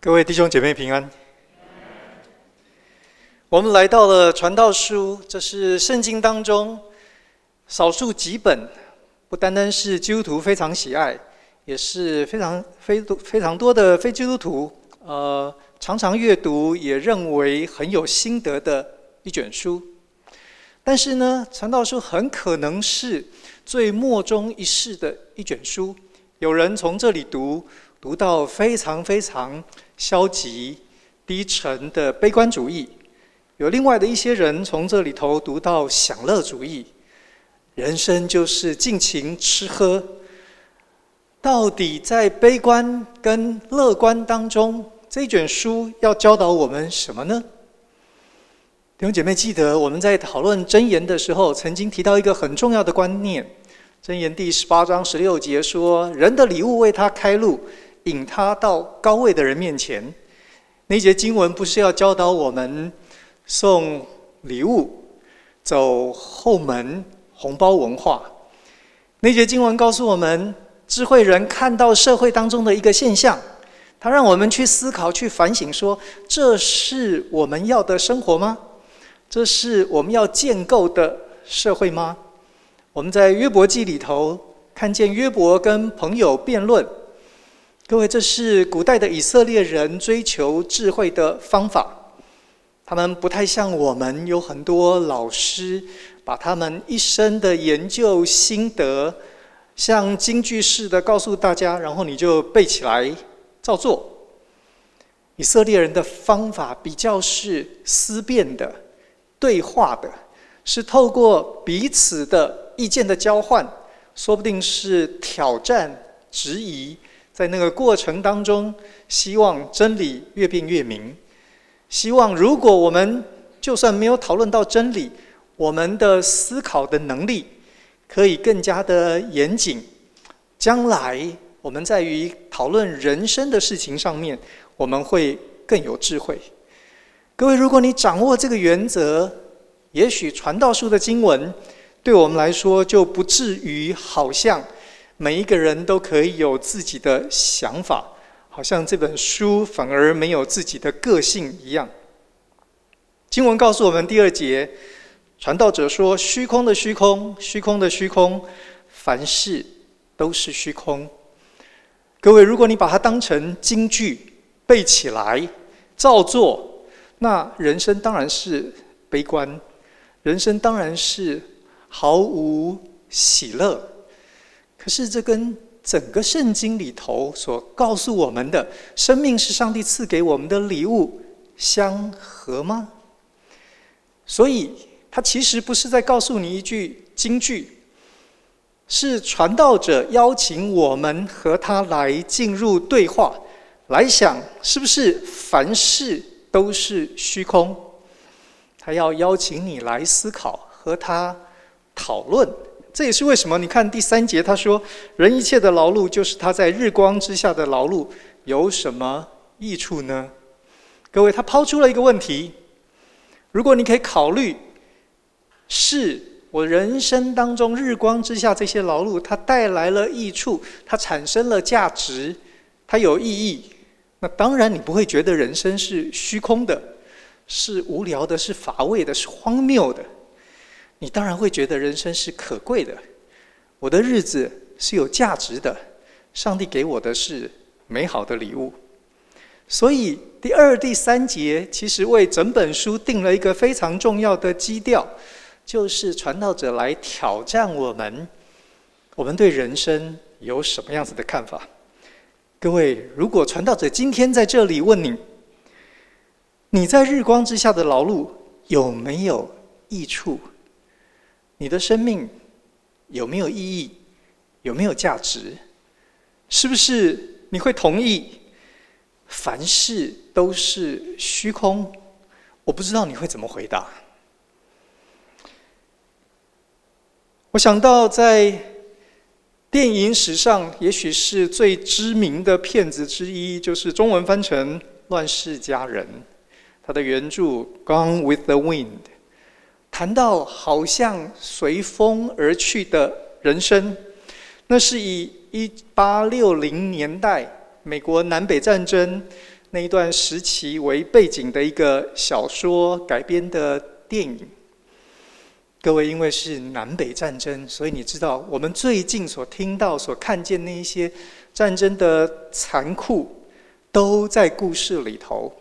各位弟兄姐妹平安。我们来到了传道书，这是圣经当中少数几本，不单单是基督徒非常喜爱，也是非常非非常多的非基督徒呃常常阅读，也认为很有心得的一卷书。但是呢，传道书很可能是最莫衷一是的一卷书。有人从这里读，读到非常非常消极、低沉的悲观主义；有另外的一些人从这里头读到享乐主义，人生就是尽情吃喝。到底在悲观跟乐观当中，这卷书要教导我们什么呢？弟兄姐妹，记得我们在讨论箴言的时候，曾经提到一个很重要的观念。箴言第十八章十六节说：“人的礼物为他开路，引他到高位的人面前。”那节经文不是要教导我们送礼物、走后门、红包文化。那节经文告诉我们，智慧人看到社会当中的一个现象，他让我们去思考、去反省说，这是我们要的生活吗？这是我们要建构的社会吗？我们在约伯记里头看见约伯跟朋友辩论，各位，这是古代的以色列人追求智慧的方法。他们不太像我们，有很多老师把他们一生的研究心得，像金句似的告诉大家，然后你就背起来照做。以色列人的方法比较是思辨的、对话的，是透过彼此的。意见的交换，说不定是挑战、质疑，在那个过程当中，希望真理越辩越明。希望如果我们就算没有讨论到真理，我们的思考的能力可以更加的严谨。将来我们在于讨论人生的事情上面，我们会更有智慧。各位，如果你掌握这个原则，也许传道书的经文。对我们来说，就不至于好像每一个人都可以有自己的想法，好像这本书反而没有自己的个性一样。经文告诉我们第二节，传道者说：“虚空的虚空，虚空的虚空，凡事都是虚空。”各位，如果你把它当成金句背起来，照做，那人生当然是悲观，人生当然是。毫无喜乐，是这跟整个圣经里头所告诉我们的生命是上帝赐给我们的礼物相合吗？所以，他其实不是在告诉你一句金句，是传道者邀请我们和他来进入对话，来想是不是凡事都是虚空？他要邀请你来思考和他。讨论，这也是为什么？你看第三节，他说：“人一切的劳碌，就是他在日光之下的劳碌，有什么益处呢？”各位，他抛出了一个问题：如果你可以考虑，是我人生当中日光之下这些劳碌，它带来了益处，它产生了价值，它有意义，那当然你不会觉得人生是虚空的，是无聊的，是乏味的，是荒谬的。你当然会觉得人生是可贵的，我的日子是有价值的，上帝给我的是美好的礼物。所以第二、第三节其实为整本书定了一个非常重要的基调，就是传道者来挑战我们：我们对人生有什么样子的看法？各位，如果传道者今天在这里问你：你在日光之下的劳碌有没有益处？你的生命有没有意义？有没有价值？是不是你会同意凡事都是虚空？我不知道你会怎么回答。我想到在电影史上，也许是最知名的片子之一，就是中文翻成《乱世佳人》，它的原著《Gone with the Wind》。谈到好像随风而去的人生，那是以一八六零年代美国南北战争那一段时期为背景的一个小说改编的电影。各位，因为是南北战争，所以你知道我们最近所听到、所看见那一些战争的残酷，都在故事里头。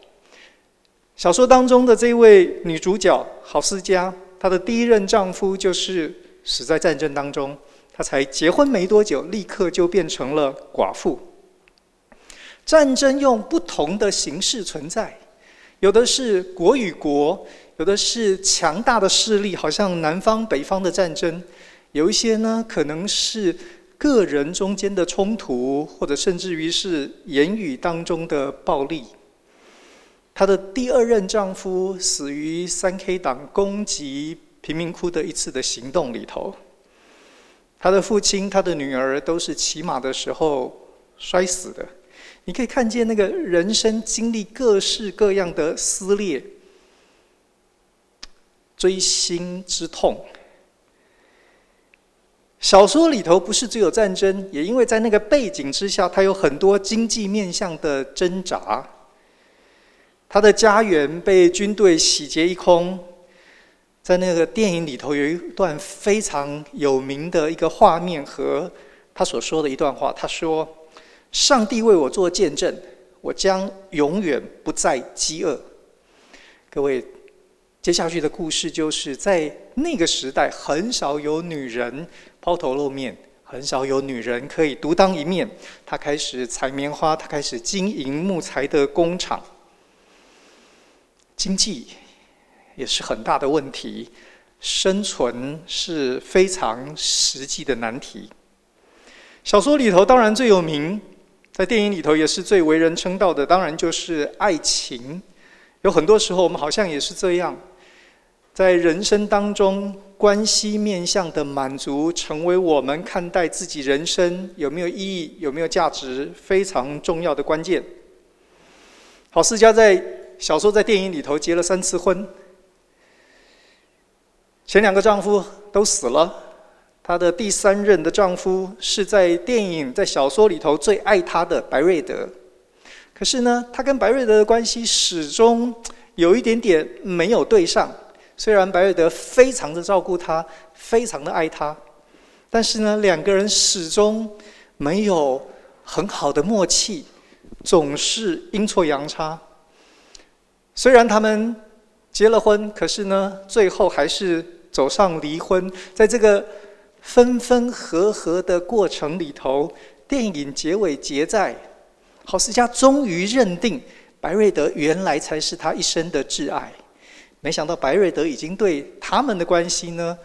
小说当中的这位女主角郝思嘉，她的第一任丈夫就是死在战争当中，她才结婚没多久，立刻就变成了寡妇。战争用不同的形式存在，有的是国与国。有的是强大的势力，好像南方北方的战争；有一些呢，可能是个人中间的冲突，或者甚至于是言语当中的暴力。她的第二任丈夫死于三 K 党攻击贫民窟的一次的行动里头。她的父亲、她的女儿都是骑马的时候摔死的。你可以看见那个人生经历各式各样的撕裂。锥心之痛。小说里头不是只有战争，也因为在那个背景之下，它有很多经济面向的挣扎。他的家园被军队洗劫一空，在那个电影里头有一段非常有名的一个画面和他所说的一段话。他说：“上帝为我做见证，我将永远不再饥饿。”各位。接下去的故事就是在那个时代，很少有女人抛头露面，很少有女人可以独当一面。她开始采棉花，她开始经营木材的工厂，经济也是很大的问题，生存是非常实际的难题。小说里头当然最有名，在电影里头也是最为人称道的，当然就是爱情。有很多时候，我们好像也是这样。在人生当中，关系面向的满足，成为我们看待自己人生有没有意义、有没有价值非常重要的关键。郝思嘉在小说、在电影里头结了三次婚，前两个丈夫都死了，她的第三任的丈夫是在电影、在小说里头最爱她的白瑞德。可是呢，她跟白瑞德的关系始终有一点点没有对上。虽然白瑞德非常的照顾她，非常的爱她，但是呢，两个人始终没有很好的默契，总是阴错阳差。虽然他们结了婚，可是呢，最后还是走上离婚。在这个分分合合的过程里头，电影结尾结在郝思嘉终于认定白瑞德原来才是他一生的挚爱。没想到白瑞德已经对他们的关系呢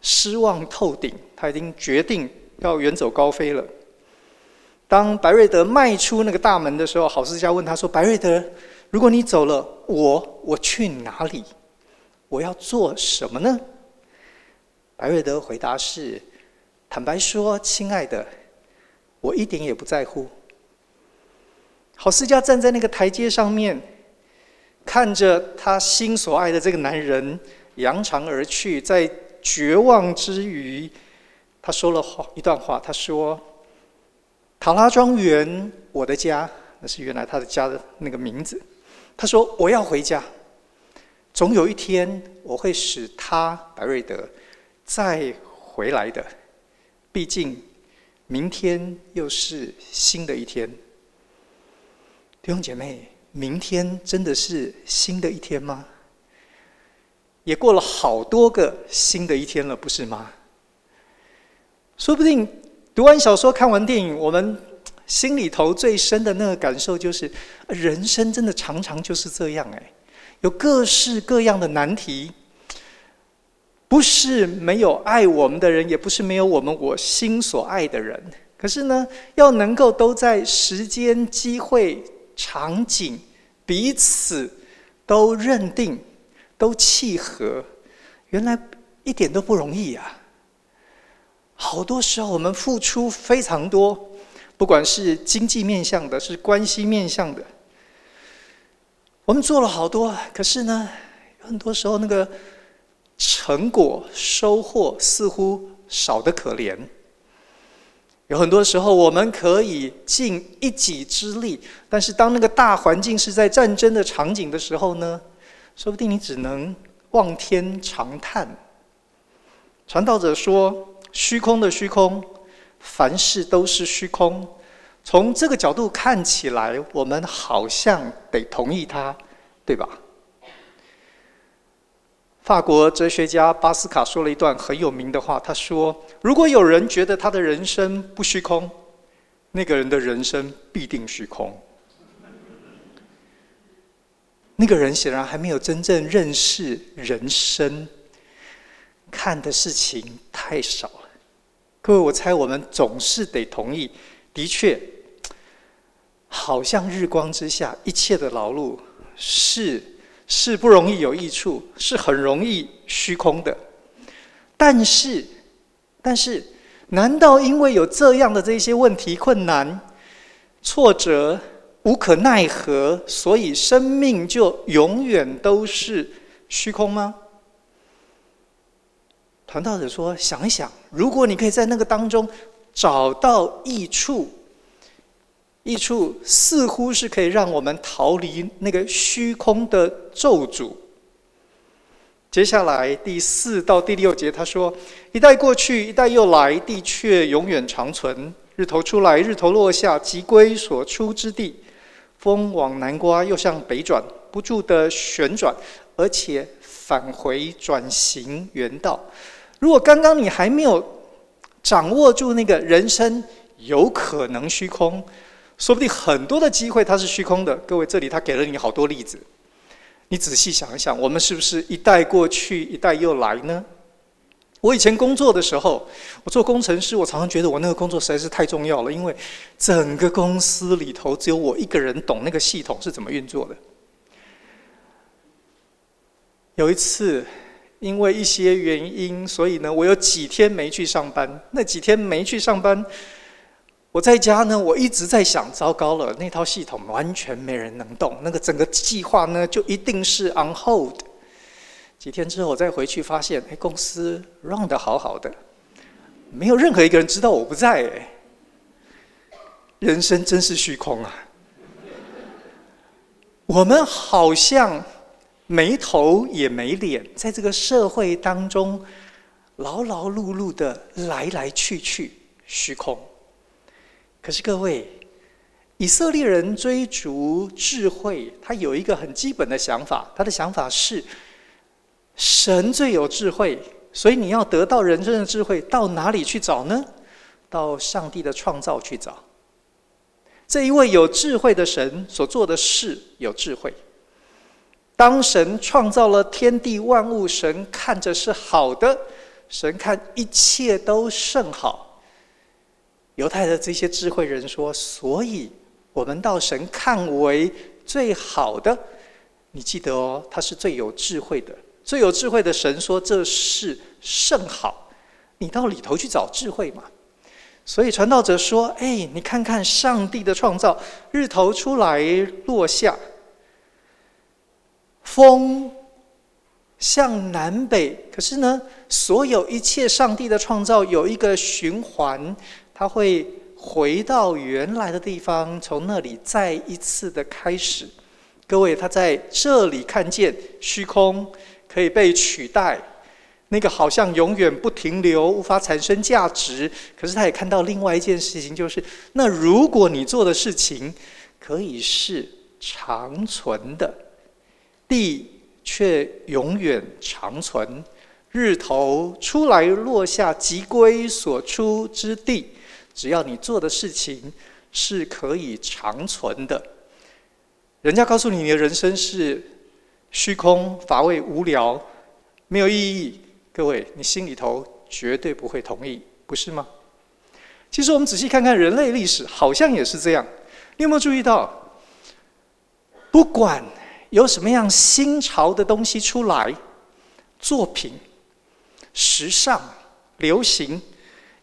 失望透顶，他已经决定要远走高飞了。当白瑞德迈出那个大门的时候，郝思嘉问他说：“白瑞德，如果你走了，我我去哪里？我要做什么呢？”白瑞德回答是：“坦白说，亲爱的，我一点也不在乎。”郝思嘉站在那个台阶上面。看着他心所爱的这个男人扬长而去，在绝望之余，他说了话一段话。他说：“塔拉庄园，我的家，那是原来他的家的那个名字。”他说：“我要回家，总有一天我会使他白瑞德再回来的。毕竟，明天又是新的一天。”弟兄姐妹。明天真的是新的一天吗？也过了好多个新的一天了，不是吗？说不定读完小说、看完电影，我们心里头最深的那个感受就是：人生真的常常就是这样哎，有各式各样的难题。不是没有爱我们的人，也不是没有我们我心所爱的人。可是呢，要能够都在时间、机会。场景彼此都认定、都契合，原来一点都不容易啊！好多时候我们付出非常多，不管是经济面向的，是关系面向的，我们做了好多，可是呢，很多时候那个成果收获似乎少得可怜。有很多时候，我们可以尽一己之力，但是当那个大环境是在战争的场景的时候呢，说不定你只能望天长叹。传道者说：“虚空的虚空，凡事都是虚空。”从这个角度看起来，我们好像得同意他，对吧？法国哲学家巴斯卡说了一段很有名的话，他说：“如果有人觉得他的人生不虚空，那个人的人生必定虚空。那个人显然还没有真正认识人生，看的事情太少。各位，我猜我们总是得同意，的确，好像日光之下一切的劳碌是。”是不容易有益处，是很容易虚空的。但是，但是，难道因为有这样的这些问题、困难、挫折、无可奈何，所以生命就永远都是虚空吗？传道者说：“想一想，如果你可以在那个当中找到益处。”益处似乎是可以让我们逃离那个虚空的咒诅。接下来第四到第六节，他说：“一代过去，一代又来，地却永远长存。日头出来，日头落下，即归所出之地。风往南刮，又向北转，不住地旋转，而且返回转行原道。如果刚刚你还没有掌握住那个人生有可能虚空。”说不定很多的机会它是虚空的。各位，这里他给了你好多例子，你仔细想一想，我们是不是一代过去，一代又来呢？我以前工作的时候，我做工程师，我常常觉得我那个工作实在是太重要了，因为整个公司里头只有我一个人懂那个系统是怎么运作的。有一次，因为一些原因，所以呢，我有几天没去上班。那几天没去上班。我在家呢，我一直在想，糟糕了，那套系统完全没人能动，那个整个计划呢，就一定是 on hold。几天之后我再回去，发现，哎，公司 run 得好好的，没有任何一个人知道我不在，哎，人生真是虚空啊！我们好像没头也没脸，在这个社会当中劳劳碌碌的来来去去，虚空。可是各位，以色列人追逐智慧，他有一个很基本的想法。他的想法是：神最有智慧，所以你要得到人生的智慧，到哪里去找呢？到上帝的创造去找。这一位有智慧的神所做的事有智慧。当神创造了天地万物，神看着是好的，神看一切都甚好。犹太的这些智慧人说：“所以，我们到神看为最好的，你记得哦，他是最有智慧的，最有智慧的神说这是甚好，你到里头去找智慧嘛。所以传道者说：哎，你看看上帝的创造，日头出来落下，风向南北，可是呢，所有一切上帝的创造有一个循环。”他会回到原来的地方，从那里再一次的开始。各位，他在这里看见虚空可以被取代，那个好像永远不停留、无法产生价值。可是他也看到另外一件事情，就是那如果你做的事情可以是长存的，地却永远长存，日头出来落下，即归所出之地。只要你做的事情是可以长存的，人家告诉你你的人生是虚空、乏味、无聊、没有意义，各位，你心里头绝对不会同意，不是吗？其实我们仔细看看人类历史，好像也是这样。你有没有注意到，不管有什么样新潮的东西出来，作品、时尚、流行。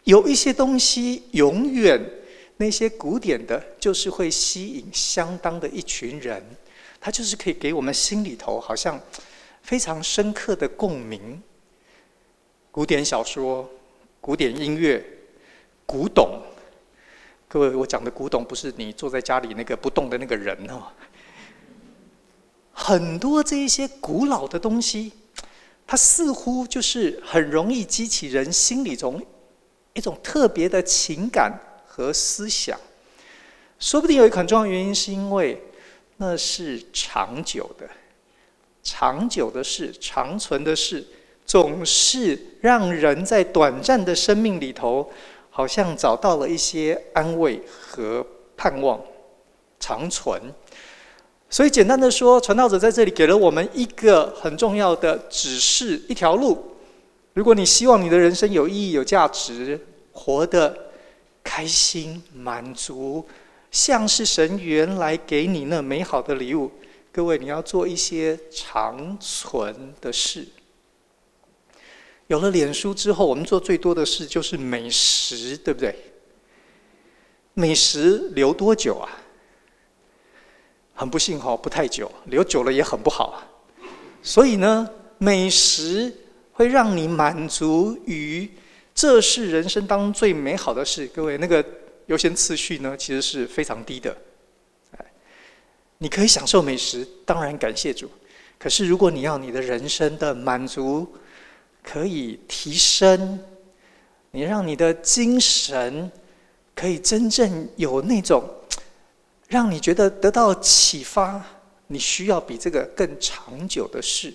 有一些东西永远，那些古典的，就是会吸引相当的一群人，它就是可以给我们心里头好像非常深刻的共鸣。古典小说、古典音乐、古董、各位，我讲的古董不是你坐在家里那个不动的那个人哦。很多这一些古老的东西，它似乎就是很容易激起人心里中一种特别的情感和思想。说不定有一个很重要原因，是因为那是长久的、长久的事、长存的事，总是让人在短暂的生命里头。好像找到了一些安慰和盼望，长存。所以简单的说，传道者在这里给了我们一个很重要的指示，一条路。如果你希望你的人生有意义、有价值，活得开心、满足，像是神原来给你那美好的礼物，各位，你要做一些长存的事。有了脸书之后，我们做最多的事就是美食，对不对？美食留多久啊？很不幸哈，不太久，留久了也很不好。所以呢，美食会让你满足于这是人生当中最美好的事。各位，那个优先次序呢，其实是非常低的。你可以享受美食，当然感谢主。可是如果你要你的人生的满足，可以提升你，让你的精神可以真正有那种让你觉得得到启发。你需要比这个更长久的事。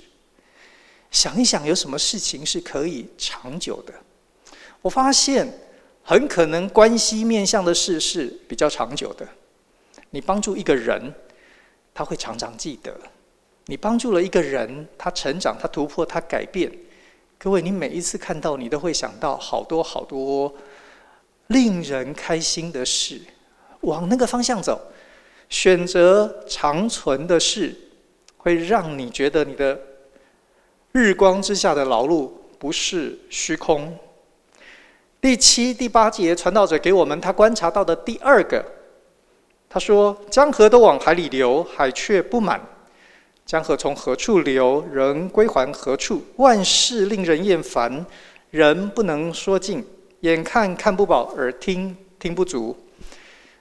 想一想，有什么事情是可以长久的？我发现很可能关系面向的事是比较长久的。你帮助一个人，他会常常记得。你帮助了一个人，他成长，他突破，他改变。各位，你每一次看到，你都会想到好多好多令人开心的事，往那个方向走，选择长存的事，会让你觉得你的日光之下的劳碌不是虚空。第七、第八节，传道者给我们他观察到的第二个，他说：“江河都往海里流，海却不满。”江河从何处流，人归还何处。万事令人厌烦，人不能说尽。眼看看不饱，耳听听不足。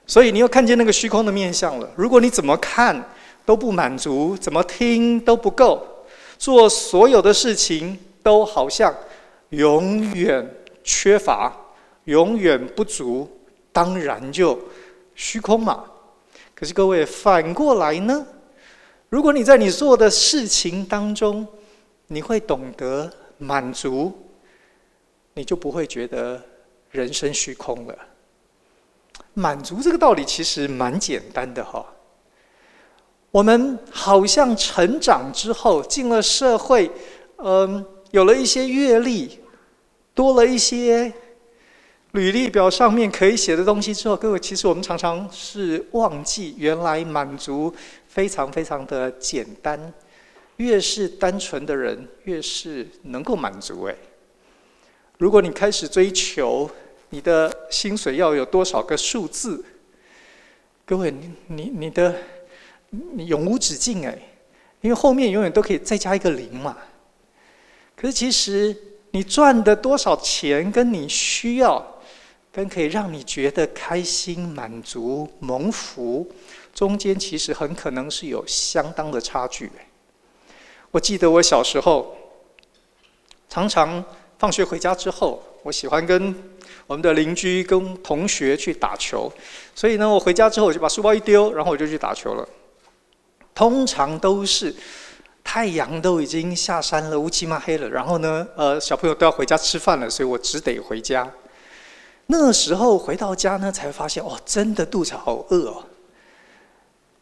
所以你又看见那个虚空的面相了。如果你怎么看都不满足，怎么听都不够，做所有的事情都好像永远缺乏，永远不足，当然就虚空嘛。可是各位反过来呢？如果你在你做的事情当中，你会懂得满足，你就不会觉得人生虚空了。满足这个道理其实蛮简单的哈。我们好像成长之后进了社会，嗯，有了一些阅历，多了一些履历表上面可以写的东西之后，各位，其实我们常常是忘记原来满足。非常非常的简单，越是单纯的人，越是能够满足。哎，如果你开始追求你的薪水要有多少个数字，各位，你你你的你永无止境哎，因为后面永远都可以再加一个零嘛。可是其实你赚的多少钱，跟你需要，跟可以让你觉得开心、满足、蒙福。中间其实很可能是有相当的差距。我记得我小时候，常常放学回家之后，我喜欢跟我们的邻居、跟同学去打球。所以呢，我回家之后我就把书包一丢，然后我就去打球了。通常都是太阳都已经下山了，乌漆嘛黑了。然后呢，呃，小朋友都要回家吃饭了，所以我只得回家。那时候回到家呢，才发现哦，真的肚子好饿哦。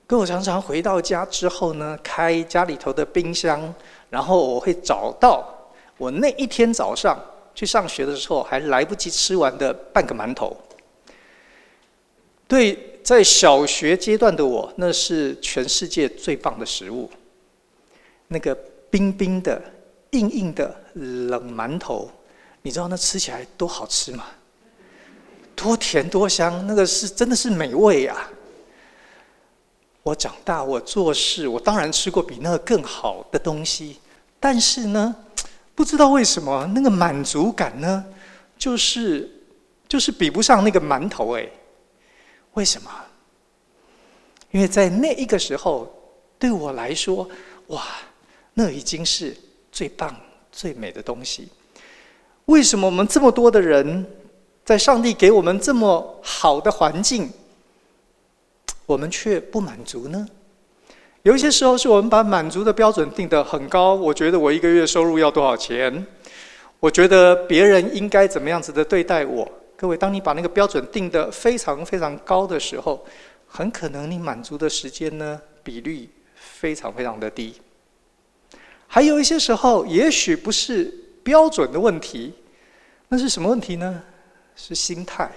可我常常回到家之后呢，开家里头的冰箱，然后我会找到我那一天早上去上学的时候还来不及吃完的半个馒头。对，在小学阶段的我，那是全世界最棒的食物。那个冰冰的、硬硬的冷馒头，你知道那吃起来多好吃吗？多甜多香，那个是真的是美味呀！我长大，我做事，我当然吃过比那个更好的东西，但是呢，不知道为什么那个满足感呢，就是就是比不上那个馒头哎。为什么？因为在那一个时候，对我来说，哇，那已经是最棒、最美的东西。为什么我们这么多的人，在上帝给我们这么好的环境，我们却不满足呢？有一些时候，是我们把满足的标准定得很高。我觉得我一个月收入要多少钱？我觉得别人应该怎么样子的对待我？各位，当你把那个标准定得非常非常高的时候，很可能你满足的时间呢，比率非常非常的低。还有一些时候，也许不是标准的问题，那是什么问题呢？是心态，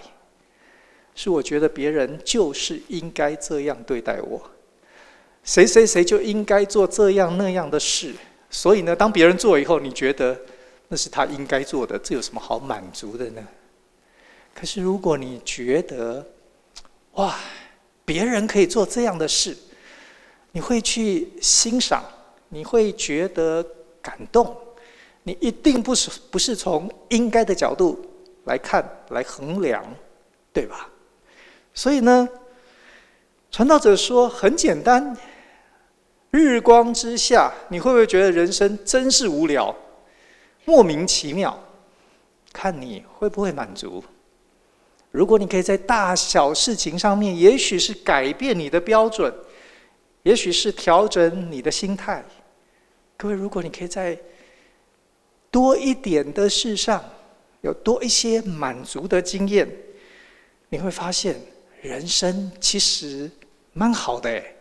是我觉得别人就是应该这样对待我。谁谁谁就应该做这样那样的事，所以呢，当别人做以后，你觉得那是他应该做的，这有什么好满足的呢？可是如果你觉得，哇，别人可以做这样的事，你会去欣赏，你会觉得感动，你一定不是不是从应该的角度来看来衡量，对吧？所以呢，传道者说很简单。日光之下，你会不会觉得人生真是无聊、莫名其妙？看你会不会满足。如果你可以在大小事情上面，也许是改变你的标准，也许是调整你的心态。各位，如果你可以在多一点的事上有多一些满足的经验，你会发现人生其实蛮好的诶。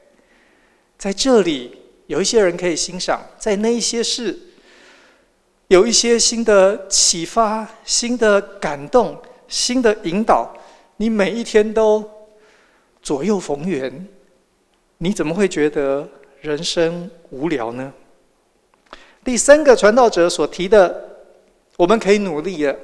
在这里，有一些人可以欣赏；在那一些事，有一些新的启发、新的感动、新的引导。你每一天都左右逢源，你怎么会觉得人生无聊呢？第三个传道者所提的，我们可以努力的，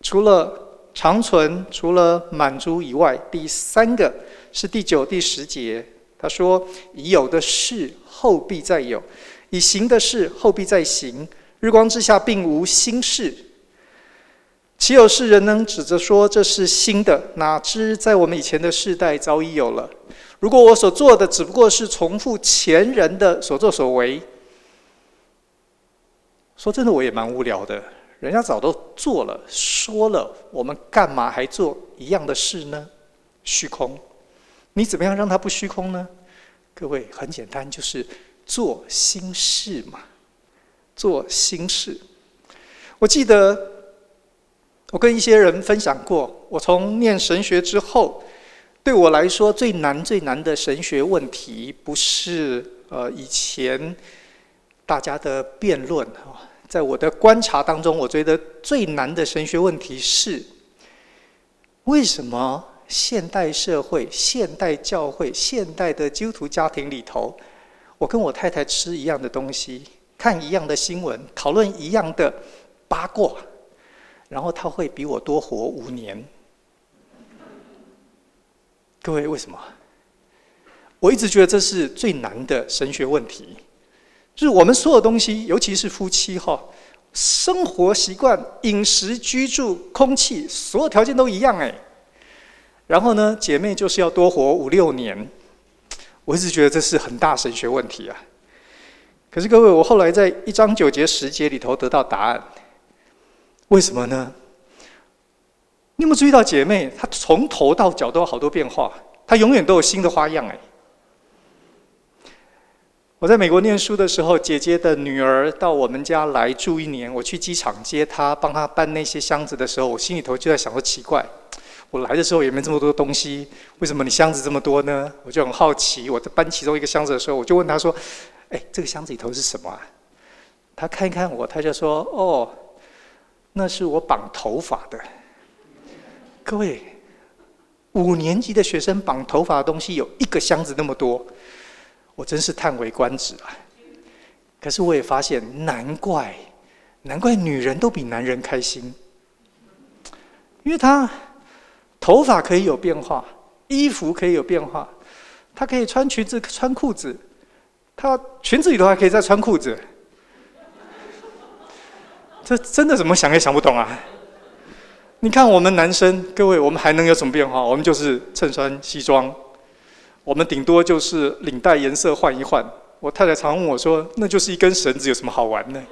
除了长存、除了满足以外，第三个是第九、第十节。他说：“已有的事后必再有，已行的事后必再行。日光之下并无新事。岂有世人能指着说这是新的？哪知在我们以前的世代早已有了。如果我所做的只不过是重复前人的所作所为，说真的，我也蛮无聊的。人家早都做了、说了，我们干嘛还做一样的事呢？虚空。”你怎么样让它不虚空呢？各位，很简单，就是做心事嘛，做心事。我记得我跟一些人分享过，我从念神学之后，对我来说最难最难的神学问题，不是呃以前大家的辩论啊，在我的观察当中，我觉得最难的神学问题是为什么？现代社会、现代教会、现代的基督徒家庭里头，我跟我太太吃一样的东西，看一样的新闻，讨论一样的八卦，然后他会比我多活五年。各位，为什么？我一直觉得这是最难的神学问题，就是我们所有东西，尤其是夫妻哈，生活习惯、饮食、居住、空气，所有条件都一样哎。然后呢，姐妹就是要多活五六年，我一直觉得这是很大神学问题啊。可是各位，我后来在一章九节十节里头得到答案。为什么呢？你有没有注意到姐妹，她从头到脚都有好多变化，她永远都有新的花样哎。我在美国念书的时候，姐姐的女儿到我们家来住一年，我去机场接她，帮她搬那些箱子的时候，我心里头就在想说奇怪。我来的时候也没这么多东西，为什么你箱子这么多呢？我就很好奇。我在搬其中一个箱子的时候，我就问他说：“哎，这个箱子里头是什么啊？”他看一看我，他就说：“哦，那是我绑头发的。”各位，五年级的学生绑头发的东西有一个箱子那么多，我真是叹为观止啊！可是我也发现，难怪，难怪女人都比男人开心，因为她。头发可以有变化，衣服可以有变化，她可以穿裙子、穿裤子，她裙子里头还可以再穿裤子，这真的怎么想也想不懂啊！你看我们男生，各位，我们还能有什么变化？我们就是衬衫、西装，我们顶多就是领带颜色换一换。我太太常问我说：“那就是一根绳子，有什么好玩呢？”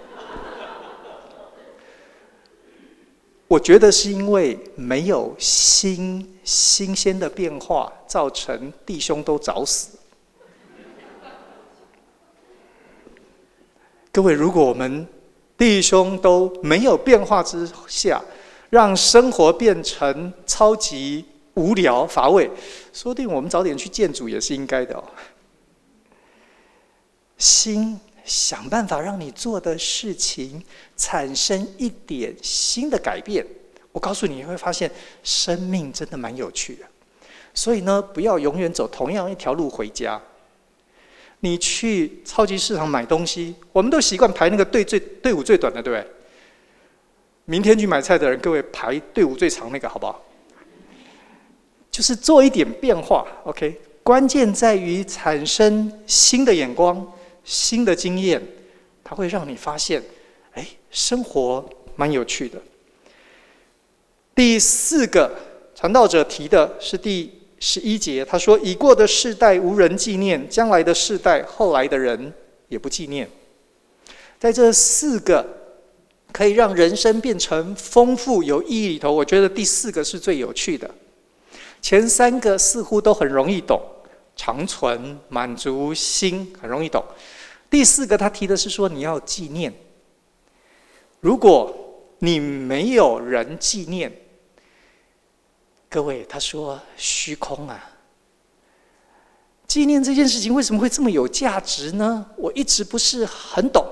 我觉得是因为没有新新鲜的变化，造成弟兄都早死。各位，如果我们弟兄都没有变化之下，让生活变成超级无聊乏味，说不定我们早点去见主也是应该的哦。心想办法让你做的事情产生一点新的改变，我告诉你，你会发现生命真的蛮有趣的。所以呢，不要永远走同样一条路回家。你去超级市场买东西，我们都习惯排那个队最队伍最短的，对不对？明天去买菜的人，各位排队伍最长那个，好不好？就是做一点变化，OK。关键在于产生新的眼光、新的经验，它会让你发现，哎，生活蛮有趣的。第四个传道者提的是第十一节，他说：“已过的世代无人纪念，将来的世代后来的人也不纪念。”在这四个。可以让人生变成丰富有意义里头，我觉得第四个是最有趣的。前三个似乎都很容易懂，长存、满足、心很容易懂。第四个他提的是说你要纪念。如果你没有人纪念，各位他说虚空啊。纪念这件事情为什么会这么有价值呢？我一直不是很懂。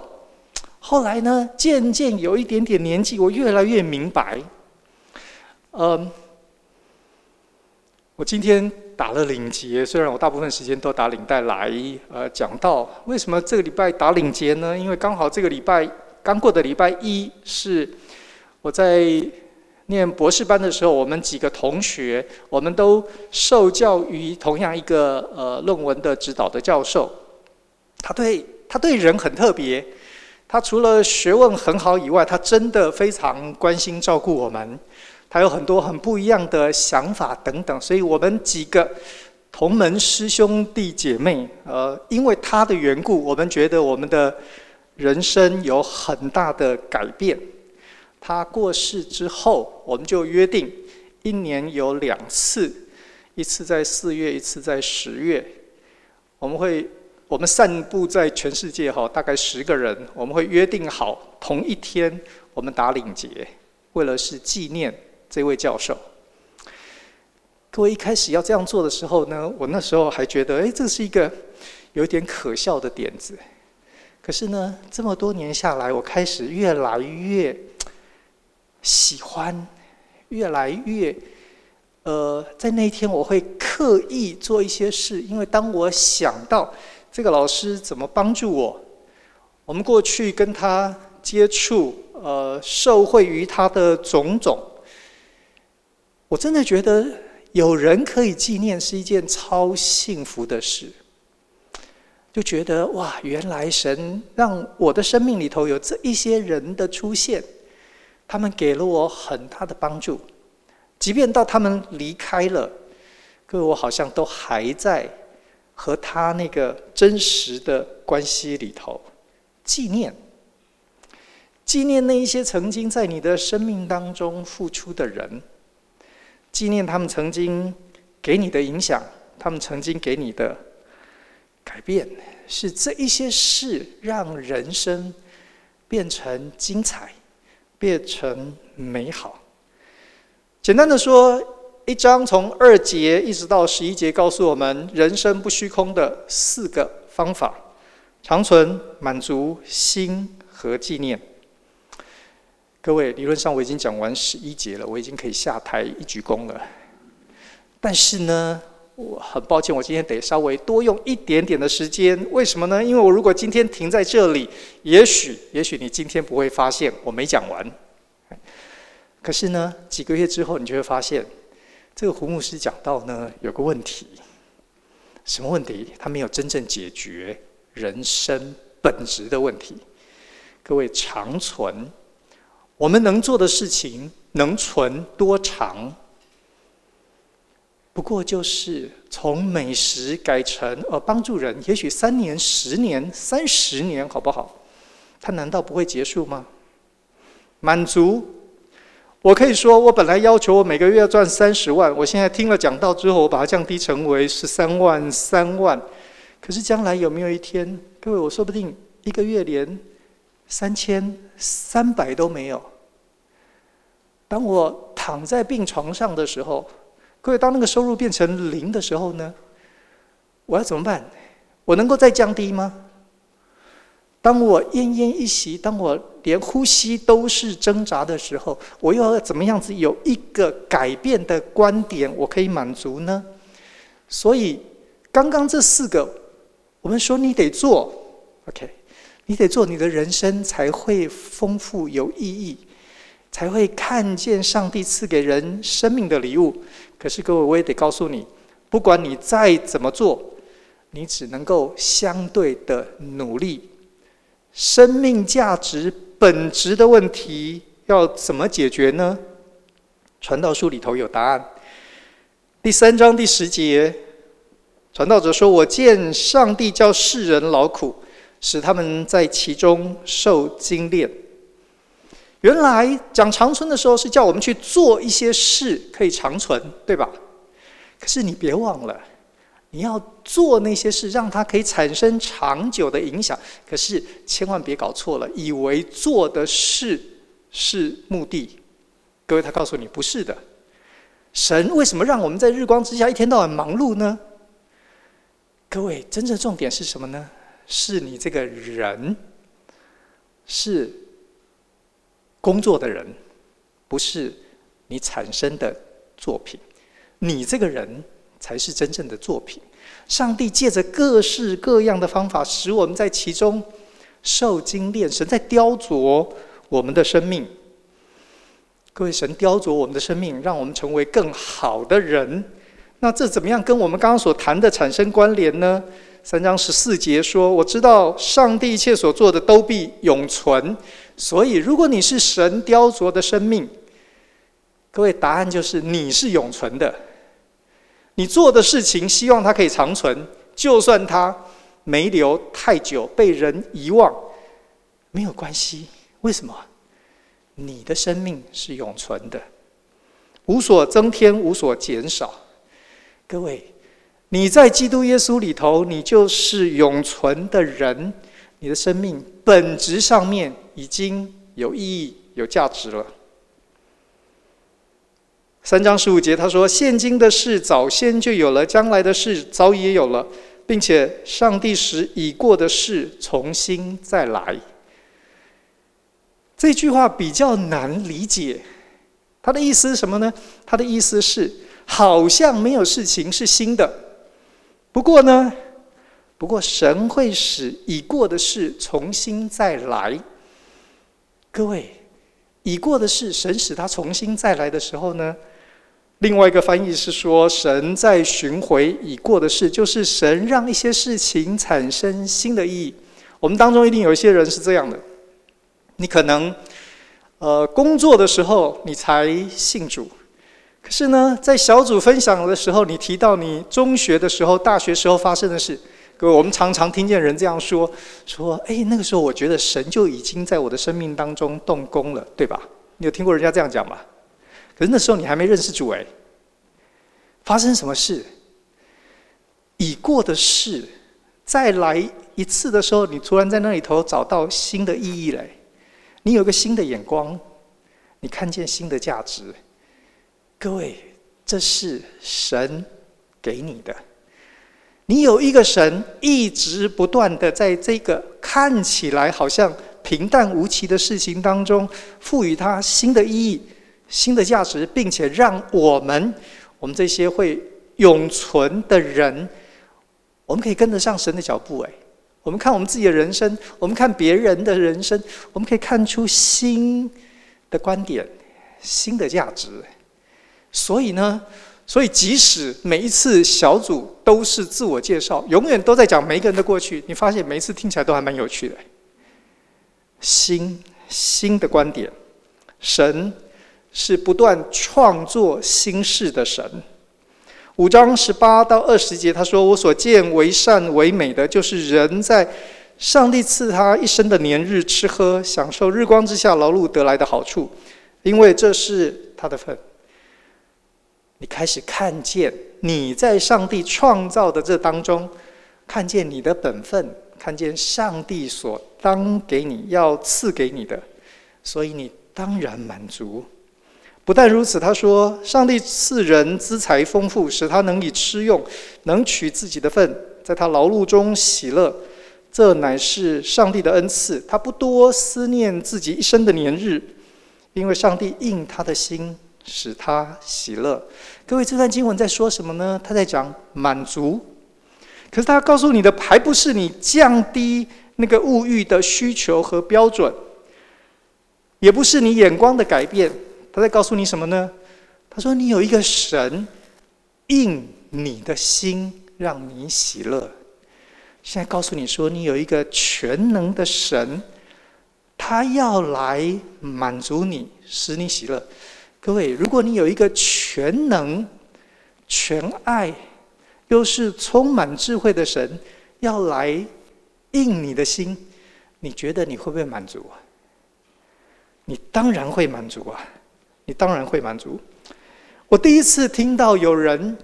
后来呢，渐渐有一点点年纪，我越来越明白。嗯，我今天打了领结，虽然我大部分时间都打领带来，呃，讲到为什么这个礼拜打领结呢？因为刚好这个礼拜刚过的礼拜一是我在念博士班的时候，我们几个同学，我们都受教于同样一个呃论文的指导的教授，他对他对人很特别。他除了学问很好以外，他真的非常关心照顾我们。他有很多很不一样的想法等等，所以我们几个同门师兄弟姐妹，呃，因为他的缘故，我们觉得我们的人生有很大的改变。他过世之后，我们就约定一年有两次，一次在四月，一次在十月，我们会。我们散布在全世界哈，大概十个人，我们会约定好同一天，我们打领结，为了是纪念这位教授。各位一开始要这样做的时候呢，我那时候还觉得，哎，这是一个有点可笑的点子。可是呢，这么多年下来，我开始越来越喜欢，越来越，呃，在那一天我会刻意做一些事，因为当我想到。这个老师怎么帮助我？我们过去跟他接触，呃，受惠于他的种种，我真的觉得有人可以纪念是一件超幸福的事。就觉得哇，原来神让我的生命里头有这一些人的出现，他们给了我很大的帮助，即便到他们离开了，各位我好像都还在。和他那个真实的关系里头，纪念，纪念那一些曾经在你的生命当中付出的人，纪念他们曾经给你的影响，他们曾经给你的改变，是这一些事让人生变成精彩，变成美好。简单的说。一章从二节一直到十一节，告诉我们人生不虚空的四个方法：长存、满足、心和纪念。各位，理论上我已经讲完十一节了，我已经可以下台一鞠躬了。但是呢，我很抱歉，我今天得稍微多用一点点的时间。为什么呢？因为我如果今天停在这里，也许，也许你今天不会发现我没讲完。可是呢，几个月之后，你就会发现。这个胡牧师讲到呢，有个问题，什么问题？他没有真正解决人生本质的问题。各位，长存，我们能做的事情能存多长？不过就是从美食改成呃帮助人，也许三年、十年、三十年，好不好？它难道不会结束吗？满足。我可以说，我本来要求我每个月赚三十万，我现在听了讲道之后，我把它降低成为十三万、三万。可是将来有没有一天，各位，我说不定一个月连三千、三百都没有。当我躺在病床上的时候，各位，当那个收入变成零的时候呢？我要怎么办？我能够再降低吗？当我奄奄一息，当我连呼吸都是挣扎的时候，我又要怎么样子有一个改变的观点，我可以满足呢？所以，刚刚这四个，我们说你得做，OK，你得做，你的人生才会丰富有意义，才会看见上帝赐给人生命的礼物。可是，各位，我也得告诉你，不管你再怎么做，你只能够相对的努力。生命价值本质的问题要怎么解决呢？传道书里头有答案。第三章第十节，传道者说：“我见上帝叫世人劳苦，使他们在其中受精炼。”原来讲长存的时候是叫我们去做一些事可以长存，对吧？可是你别忘了。你要做那些事，让它可以产生长久的影响。可是千万别搞错了，以为做的事是目的。各位，他告诉你不是的。神为什么让我们在日光之下一天到晚忙碌呢？各位，真正重点是什么呢？是你这个人，是工作的人，不是你产生的作品。你这个人。才是真正的作品。上帝借着各式各样的方法，使我们在其中受精炼。神在雕琢我们的生命。各位，神雕琢我们的生命，让我们成为更好的人。那这怎么样跟我们刚刚所谈的产生关联呢？三章十四节说：“我知道上帝一切所做的都必永存。”所以，如果你是神雕琢的生命，各位，答案就是你是永存的。你做的事情，希望它可以长存，就算它没留太久，被人遗忘，没有关系。为什么？你的生命是永存的，无所增添，无所减少。各位，你在基督耶稣里头，你就是永存的人。你的生命本质上面已经有意义、有价值了。三章十五节，他说：“现今的事早先就有了，将来的事早已有了，并且上帝使已过的事重新再来。”这句话比较难理解，他的意思是什么呢？他的意思是，好像没有事情是新的，不过呢，不过神会使已过的事重新再来。各位，已过的事，神使它重新再来的时候呢？另外一个翻译是说，神在寻回已过的事，就是神让一些事情产生新的意义。我们当中一定有一些人是这样的，你可能，呃，工作的时候你才信主，可是呢，在小组分享的时候，你提到你中学的时候、大学时候发生的事，各位，我们常常听见人这样说：说，哎，那个时候我觉得神就已经在我的生命当中动工了，对吧？你有听过人家这样讲吗？可是那时候你还没认识主哎，发生什么事？已过的事，再来一次的时候，你突然在那里头找到新的意义嘞，你有个新的眼光，你看见新的价值。各位，这是神给你的，你有一个神一直不断的在这个看起来好像平淡无奇的事情当中，赋予它新的意义。新的价值，并且让我们，我们这些会永存的人，我们可以跟得上神的脚步。哎，我们看我们自己的人生，我们看别人的人生，我们可以看出新的观点、新的价值。所以呢，所以即使每一次小组都是自我介绍，永远都在讲每一个人的过去，你发现每一次听起来都还蛮有趣的。新新的观点。神是不断创作新事的神。五章十八到二十节，他说：“我所见为善为美的，就是人在上帝赐他一生的年日吃喝，享受日光之下劳碌得来的好处，因为这是他的份。”你开始看见你在上帝创造的这当中，看见你的本分，看见上帝所当给你要赐给你的，所以你当然满足。不但如此，他说：“上帝赐人资财丰富，使他能以吃用，能取自己的份，在他劳碌中喜乐。这乃是上帝的恩赐。他不多思念自己一生的年日，因为上帝应他的心。”使他喜乐。各位，这段经文在说什么呢？他在讲满足。可是他告诉你的，还不是你降低那个物欲的需求和标准，也不是你眼光的改变。他在告诉你什么呢？他说：“你有一个神应你的心，让你喜乐。”现在告诉你说，你有一个全能的神，他要来满足你，使你喜乐。各位，如果你有一个全能、全爱，又是充满智慧的神，要来应你的心，你觉得你会不会满足啊？你当然会满足啊！你当然会满足。我第一次听到有人，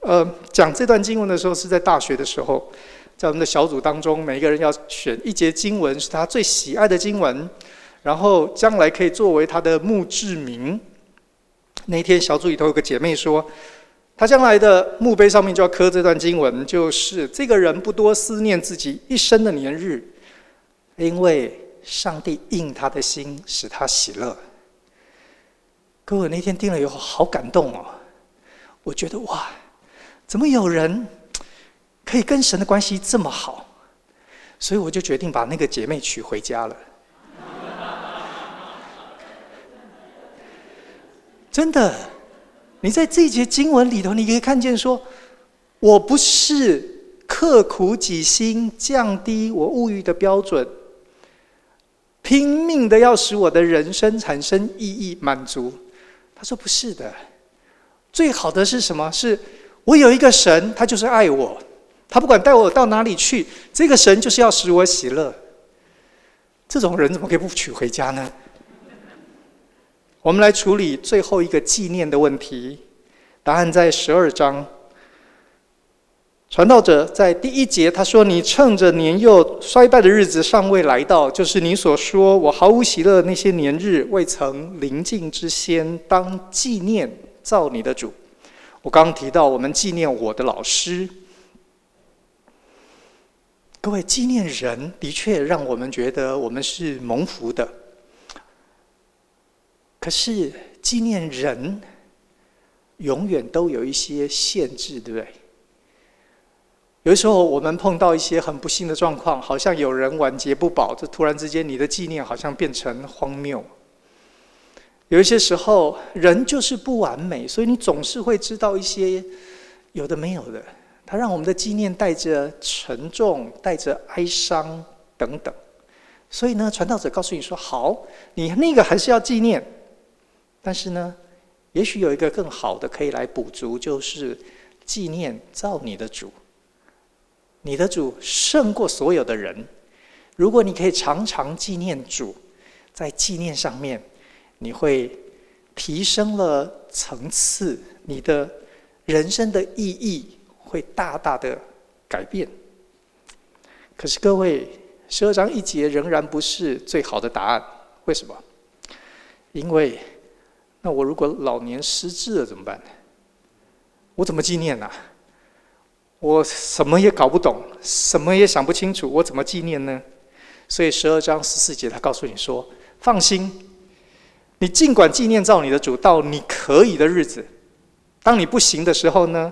呃，讲这段经文的时候，是在大学的时候，在我们的小组当中，每一个人要选一节经文是他最喜爱的经文，然后将来可以作为他的墓志铭。那天小组里头有个姐妹说，她将来的墓碑上面就要刻这段经文，就是这个人不多思念自己一生的年日，因为上帝应他的心，使他喜乐。各位那天听了以后好感动哦，我觉得哇，怎么有人可以跟神的关系这么好？所以我就决定把那个姐妹娶回家了。真的，你在这节经文里头，你可以看见说，我不是刻苦己心，降低我物欲的标准，拼命的要使我的人生产生意义、满足。他说不是的，最好的是什么？是我有一个神，他就是爱我，他不管带我到哪里去，这个神就是要使我喜乐。这种人怎么可以不娶回家呢？我们来处理最后一个纪念的问题，答案在十二章。传道者在第一节他说：“你趁着年幼衰败的日子尚未来到，就是你所说我毫无喜乐那些年日未曾临近之先，当纪念造你的主。”我刚刚提到，我们纪念我的老师。各位，纪念人的确让我们觉得我们是蒙福的。可是纪念人，永远都有一些限制，对不对？有的时候我们碰到一些很不幸的状况，好像有人晚节不保，这突然之间你的纪念好像变成荒谬。有一些时候人就是不完美，所以你总是会知道一些有的没有的，它让我们的纪念带着沉重，带着哀伤等等。所以呢，传道者告诉你说：“好，你那个还是要纪念。”但是呢，也许有一个更好的可以来补足，就是纪念造你的主。你的主胜过所有的人。如果你可以常常纪念主，在纪念上面，你会提升了层次，你的人生的意义会大大的改变。可是各位，十二章一节仍然不是最好的答案。为什么？因为。那我如果老年失智了怎么办？我怎么纪念呢、我什么也搞不懂，什么也想不清楚，我怎么纪念呢？所以十二章十四节，他告诉你说：“放心，你尽管纪念造你的主，到你可以的日子。当你不行的时候呢？”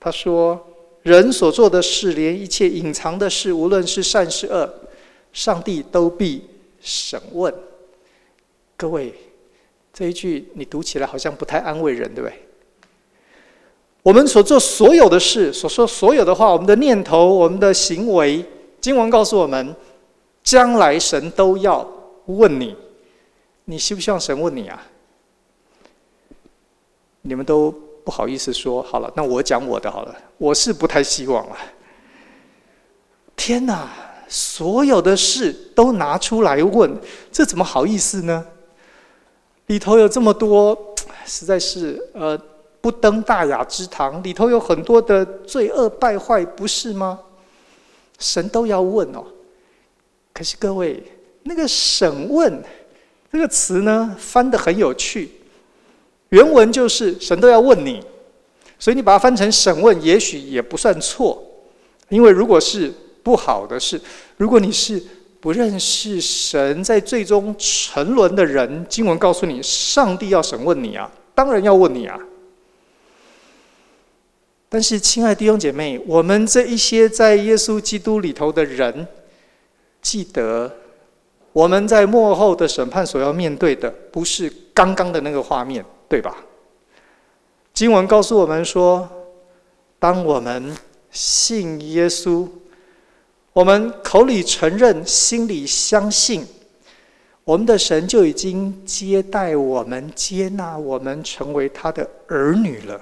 他说：“人所做的事，连一切隐藏的事，无论是善是恶，上帝都必审问。”各位。这一句你读起来好像不太安慰人，对不对？我们所做所有的事，所说所有的话，我们的念头，我们的行为，经文告诉我们，将来神都要问你，你希不希望神问你啊？你们都不好意思说，好了，那我讲我的好了。我是不太希望了。天哪，所有的事都拿出来问，这怎么好意思呢？里头有这么多，实在是呃不登大雅之堂。里头有很多的罪恶败坏，不是吗？神都要问哦。可是各位，那个审问这个词呢，翻得很有趣。原文就是神都要问你，所以你把它翻成审问，也许也不算错。因为如果是不好的事，如果你是不认识神，在最终沉沦的人，经文告诉你，上帝要审问你啊，当然要问你啊。但是，亲爱的弟兄姐妹，我们这一些在耶稣基督里头的人，记得我们在末后的审判所要面对的，不是刚刚的那个画面。对吧？经文告诉我们说，当我们信耶稣，我们口里承认，心里相信，我们的神就已经接待我们、接纳我们，成为他的儿女了。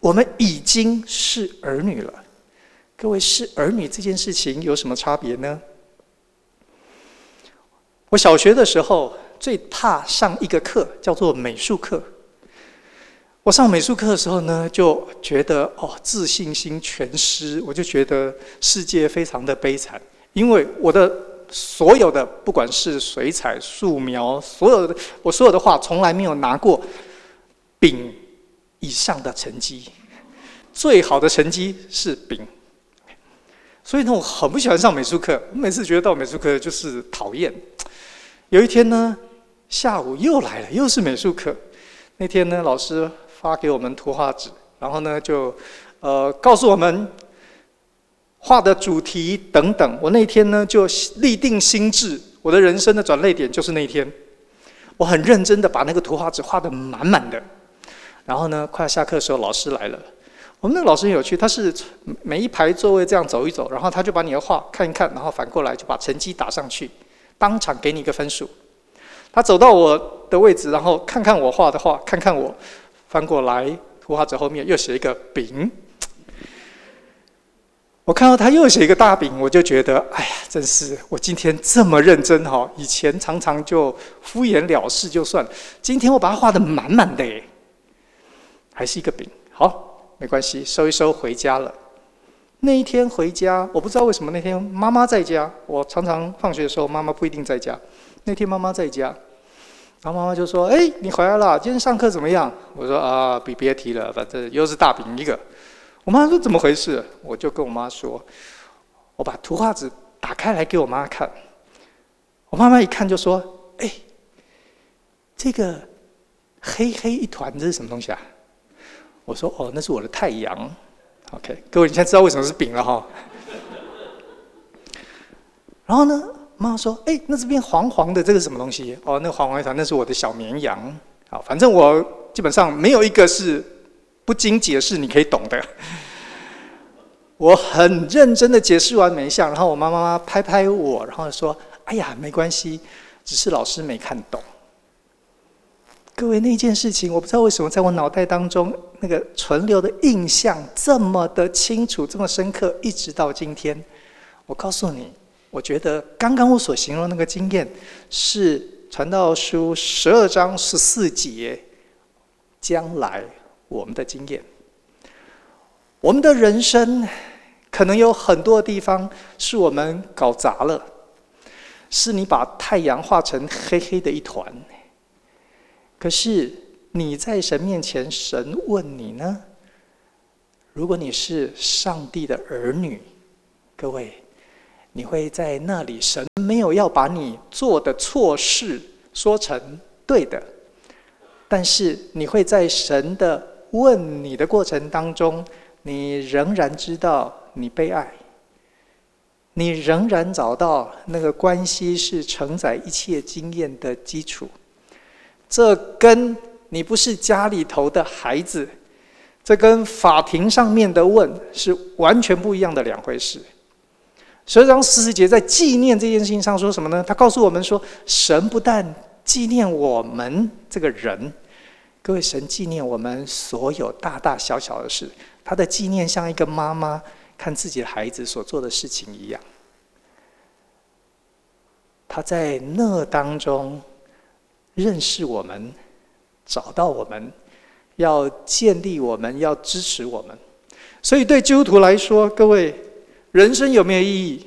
我们已经是儿女了。各位，是儿女这件事情有什么差别呢？我小学的时候，最怕上一个课，叫做美术课。我上美术课的时候呢，就觉得哦，自信心全失，我就觉得世界非常的悲惨，因为我的所有的，不管是水彩、素描，所有的我所有的画，从来没有拿过丙以上的成绩，最好的成绩是丙。所以呢，我很不喜欢上美术课，我每次觉得到美术课就是讨厌。有一天呢。下午又来了，又是美术课。那天呢，老师发给我们图画纸，然后呢，就呃告诉我们画的主题等等。我那天呢，就立定心志，我的人生的转捩点就是那天。我很认真的把那个图画纸画得满满的。然后呢，快要下课的时候，老师来了。我们那个老师很有趣，他是每一排座位这样走一走，然后他就把你的画看一看，然后反过来就把成绩打上去，当场给你一个分数。他走到我的位置，然后看看我画的画，看看我，翻过来，图画纸后面又写一个饼。我看到他又写一个大饼，我就觉得，哎呀，真是我今天这么认真哈，以前常常就敷衍了事就算，今天我把它画得满满的，哎，还是一个饼。好，没关系，收一收回家了。那一天回家，我不知道为什么那天妈妈在家，我常常放学的时候妈妈不一定在家。那天妈妈在家，然后妈妈就说：“哎，你回来了，今天上课怎么样？”我说：“啊，比别提了，反正又是大饼一个。”我妈说：“怎么回事？”我就跟我妈说：“我把图画纸打开来给我妈看。”我妈妈一看就说：“哎，这个黑黑一团，这是什么东西啊？”我说：“哦，那是我的太阳。”OK，各位，你现在知道为什么是饼了哈。然后呢？妈妈说：“哎，那这边黄黄的，这个什么东西？哦，那个黄黄一团，那是我的小绵羊。好，反正我基本上没有一个是不经解释你可以懂的。我很认真的解释完每一项，然后我妈妈拍拍我，然后说：‘哎呀，没关系，只是老师没看懂。’各位，那件事情，我不知道为什么在我脑袋当中那个存留的印象这么的清楚，这么深刻，一直到今天。我告诉你。”我觉得刚刚我所形容那个经验，是传道书十二章十四节，将来我们的经验。我们的人生可能有很多地方是我们搞砸了，是你把太阳化成黑黑的一团。可是你在神面前，神问你呢？如果你是上帝的儿女，各位。你会在那里，神没有要把你做的错事说成对的，但是你会在神的问你的过程当中，你仍然知道你被爱，你仍然找到那个关系是承载一切经验的基础。这跟你不是家里头的孩子，这跟法庭上面的问是完全不一样的两回事。十二章十节在纪念这件事情上说什么呢？他告诉我们说，神不但纪念我们这个人。各位，神纪念我们所有大大小小的事，他的纪念像一个妈妈看自己的孩子所做的事情一样。他在那当中认识我们，找到我们，要建立我们，要支持我们。所以，对基督徒来说，各位，人生有没有意义？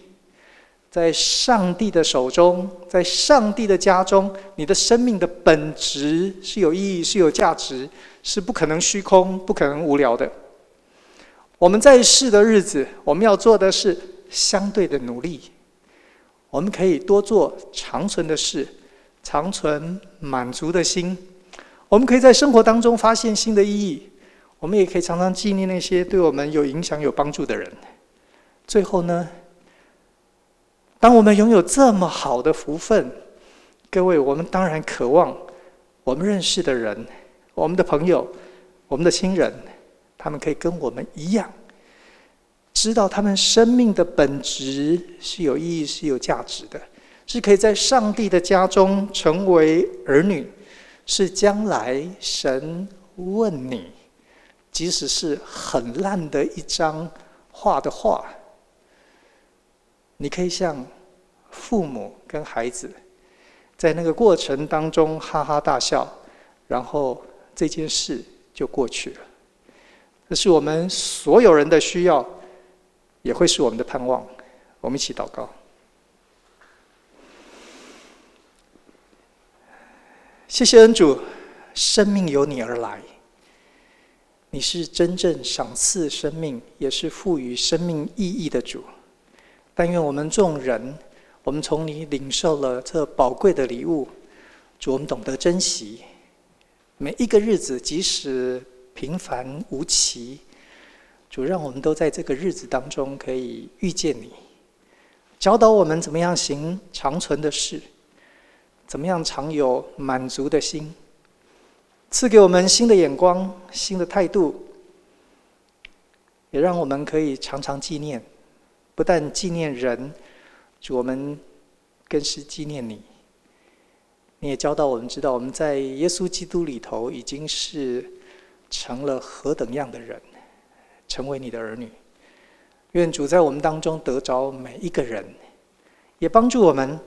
在上帝的手中，在上帝的家中，你的生命的本质是有意义、是有价值，是不可能虚空、不可能无聊的。我们在世的日子，我们要做的是相对的努力。我们可以多做长存的事，长存满足的心。我们可以在生活当中发现新的意义。我们也可以常常纪念那些对我们有影响、有帮助的人。最后呢，当我们拥有这么好的福分，各位，我们当然渴望我们认识的人、我们的朋友、我们的亲人，他们可以跟我们一样，知道他们生命的本质是有意义、是有价值的，是可以在上帝的家中成为儿女，是将来神问你，即使是很烂的一张画的画，你可以像。父母跟孩子，在那个过程当中哈哈大笑，然后这件事就过去了。这是我们所有人的需要，也会是我们的盼望。我们一起祷告。谢谢恩主，生命由你而来，你是真正赏赐生命，也是赋予生命意义的主。但愿我们众人。我们从你领受了这宝贵的礼物，主，我们懂得珍惜。每一个日子，即使平凡无奇，主，让我们都在这个日子当中可以遇见你，教导我们怎么样行长存的事，怎么样常有满足的心，赐给我们新的眼光、新的态度，也让我们可以常常纪念，不但纪念人。主，我们更是纪念你。你也教导我们知道，我们在耶稣基督里头已经是成了何等样的人，成为你的儿女。愿主在我们当中得着每一个人，也帮助我们，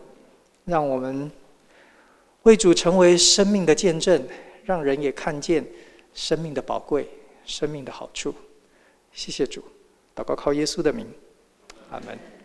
让我们为主成为生命的见证，让人也看见生命的宝贵、生命的好处。谢谢主，祷告靠耶稣的名，阿门。